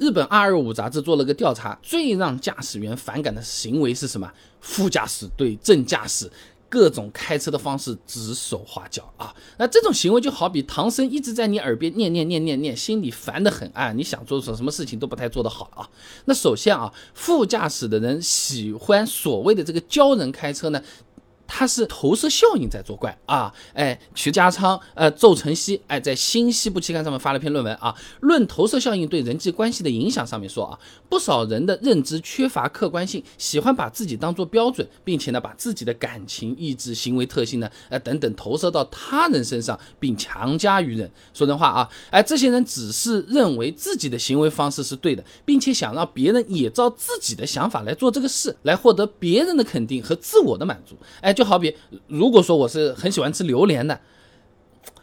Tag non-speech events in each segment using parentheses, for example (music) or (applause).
日本二二五杂志做了个调查，最让驾驶员反感的行为是什么？副驾驶对正驾驶各种开车的方式指手画脚啊！那这种行为就好比唐僧一直在你耳边念念念念念，心里烦得很啊！你想做什什么事情都不太做得好啊！那首先啊，副驾驶的人喜欢所谓的这个教人开车呢。它是投射效应在作怪啊！哎，徐家昌、呃，邹晨曦，哎，在《新西部期刊》上面发了篇论文啊，论投射效应对人际关系的影响。上面说啊，不少人的认知缺乏客观性，喜欢把自己当做标准，并且呢，把自己的感情、意志、行为特性呢，呃，等等投射到他人身上，并强加于人。说真话啊，哎，这些人只是认为自己的行为方式是对的，并且想让别人也照自己的想法来做这个事，来获得别人的肯定和自我的满足。哎。就好比，如果说我是很喜欢吃榴莲的，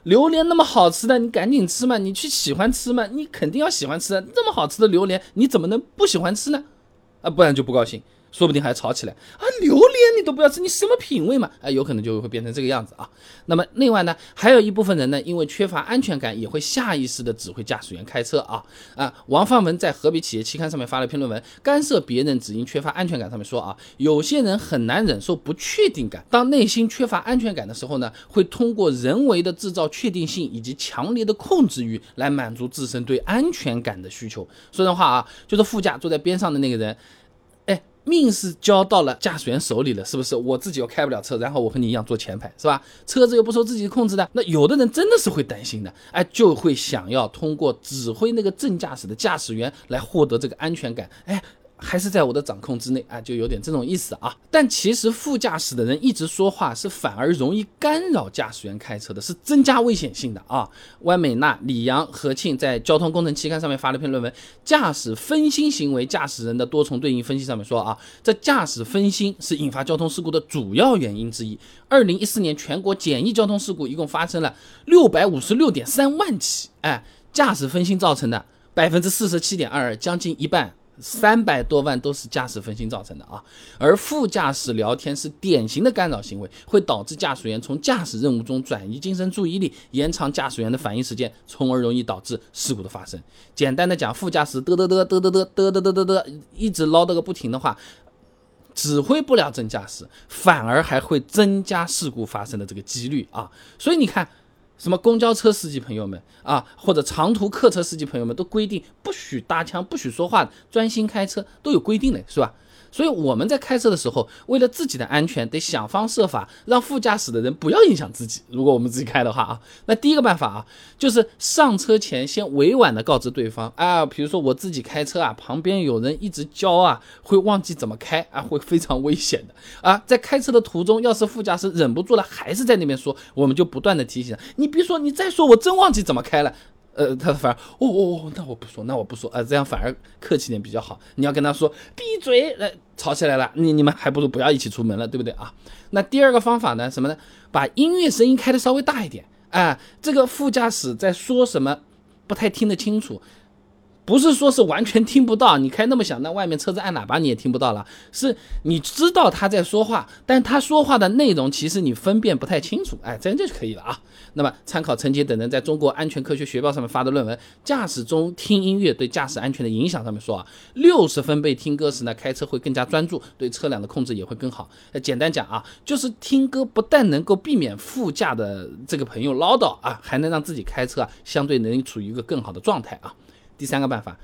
榴莲那么好吃的，你赶紧吃嘛，你去喜欢吃嘛，你肯定要喜欢吃的。这么好吃的榴莲，你怎么能不喜欢吃呢？啊，不然就不高兴。说不定还吵起来啊！榴莲你都不要吃，你什么品味嘛？啊，有可能就会变成这个样子啊。那么另外呢，还有一部分人呢，因为缺乏安全感，也会下意识的指挥驾驶员开车啊啊！王范文在河北企业期刊上面发了一篇论文，干涉别人只因缺乏安全感。上面说啊，有些人很难忍受不确定感，当内心缺乏安全感的时候呢，会通过人为的制造确定性以及强烈的控制欲来满足自身对安全感的需求。说人话啊，就是副驾坐在边上的那个人。命是交到了驾驶员手里了，是不是？我自己又开不了车，然后我和你一样坐前排，是吧？车子又不受自己控制的，那有的人真的是会担心的，哎，就会想要通过指挥那个正驾驶的驾驶员来获得这个安全感，哎。还是在我的掌控之内啊，就有点这种意思啊。但其实副驾驶的人一直说话，是反而容易干扰驾驶员开车的，是增加危险性的啊。万美娜、李阳、何庆在《交通工程期刊》上面发了篇论文，《驾驶分心行为：驾驶人的多重对应分析》上面说啊，这驾驶分心是引发交通事故的主要原因之一。二零一四年全国简易交通事故一共发生了六百五十六点三万起，哎，驾驶分心造成的百分之四十七点二二，将近一半。三百多万都是驾驶分心造成的啊，而副驾驶聊天是典型的干扰行为，会导致驾驶员从驾驶任务中转移精神注意力，延长驾驶员的反应时间，从而容易导致事故的发生。简单的讲，副驾驶嘚嘚嘚嘚嘚嘚嘚嘚嘚嘚嘚一直唠叨个不停的话，指挥不了正驾驶，反而还会增加事故发生的这个几率啊。所以你看。什么公交车司机朋友们啊，或者长途客车司机朋友们，都规定不许搭腔、不许说话，专心开车，都有规定的，是吧？所以我们在开车的时候，为了自己的安全，得想方设法让副驾驶的人不要影响自己。如果我们自己开的话啊，那第一个办法啊，就是上车前先委婉的告知对方啊，比如说我自己开车啊，旁边有人一直教啊，会忘记怎么开啊，会非常危险的啊。在开车的途中，要是副驾驶忍不住了，还是在那边说，我们就不断的提醒你，别说，你再说，我真忘记怎么开了。呃，他反而，哦哦哦，那我不说，那我不说，呃，这样反而客气点比较好。你要跟他说闭嘴，呃，吵起来了，你你们还不如不要一起出门了，对不对啊？那第二个方法呢，什么呢？把音乐声音开的稍微大一点，啊，这个副驾驶在说什么，不太听得清楚。不是说是完全听不到，你开那么响，那外面车子按喇叭你也听不到了。是你知道他在说话，但他说话的内容其实你分辨不太清楚，哎，这样就可以了啊。那么参考陈杰等人在中国安全科学学报上面发的论文《驾驶中听音乐对驾驶安全的影响》上面说啊，六十分贝听歌时呢，开车会更加专注，对车辆的控制也会更好。简单讲啊，就是听歌不但能够避免副驾的这个朋友唠叨啊，还能让自己开车啊相对能处于一个更好的状态啊。第三个办法，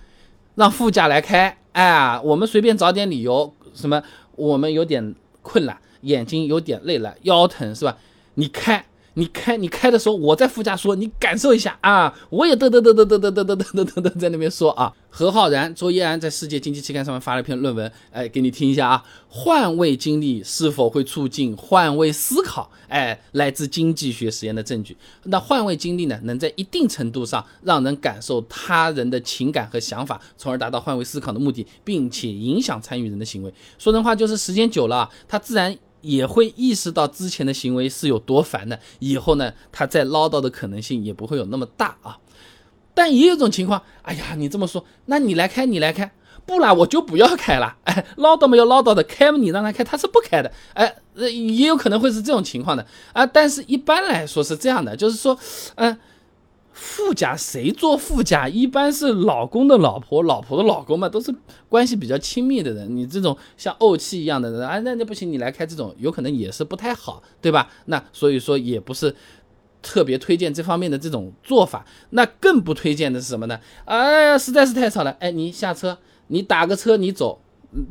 让副驾来开，哎，我们随便找点理由，什么我们有点困了，眼睛有点累了，腰疼是吧？你开。你开你开的时候，我在副驾说，你感受一下啊！我也嘚嘚嘚嘚嘚嘚嘚嘚嘚嘚嘚在那边说啊。何浩然、周一安在世界经济期刊上面发了一篇论文，哎，给你听一下啊。换位经历是否会促进换位思考？哎，来自经济学实验的证据。那换位经历呢，能在一定程度上让人感受他人的情感和想法，从而达到换位思考的目的，并且影响参与人的行为。说人话就是时间久了，他自然。也会意识到之前的行为是有多烦的，以后呢，他再唠叨的可能性也不会有那么大啊。但也有种情况，哎呀，你这么说，那你来开，你来开，不啦，我就不要开了。(laughs) 哎，唠叨嘛要唠叨的，开嘛你让他开，他是不开的。哎，也有可能会是这种情况的啊。但是一般来说是这样的，就是说，嗯，副驾谁坐副驾？一般是老公的老婆、老婆的老公嘛，都是关系比较亲密的人。你这种像怄气一样的人，啊，那那不行，你来开这种，有可能也是不太好，对吧？那所以说也不是特别推荐这方面的这种做法。那更不推荐的是什么呢？哎呀，实在是太吵了。哎，你下车，你打个车，你走。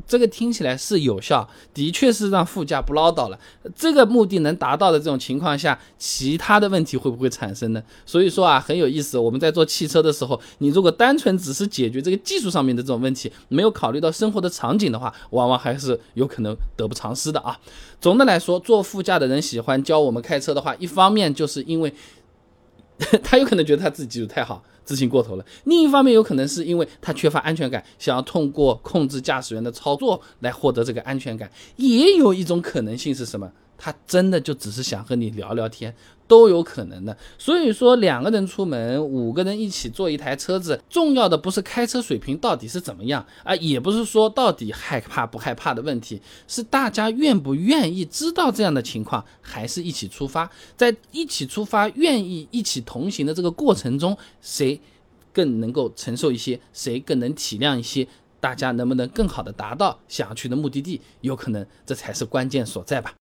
这个听起来是有效，的确是让副驾不唠叨了。这个目的能达到的这种情况下，其他的问题会不会产生呢？所以说啊，很有意思。我们在做汽车的时候，你如果单纯只是解决这个技术上面的这种问题，没有考虑到生活的场景的话，往往还是有可能得不偿失的啊。总的来说，坐副驾的人喜欢教我们开车的话，一方面就是因为 (laughs) 他有可能觉得他自己技术太好。自信过头了。另一方面，有可能是因为他缺乏安全感，想要通过控制驾驶员的操作来获得这个安全感。也有一种可能性是什么？他真的就只是想和你聊聊天，都有可能的。所以说，两个人出门，五个人一起坐一台车子，重要的不是开车水平到底是怎么样啊，也不是说到底害怕不害怕的问题，是大家愿不愿意知道这样的情况，还是一起出发。在一起出发、愿意一起同行的这个过程中，谁更能够承受一些，谁更能体谅一些，大家能不能更好的达到想要去的目的地，有可能这才是关键所在吧。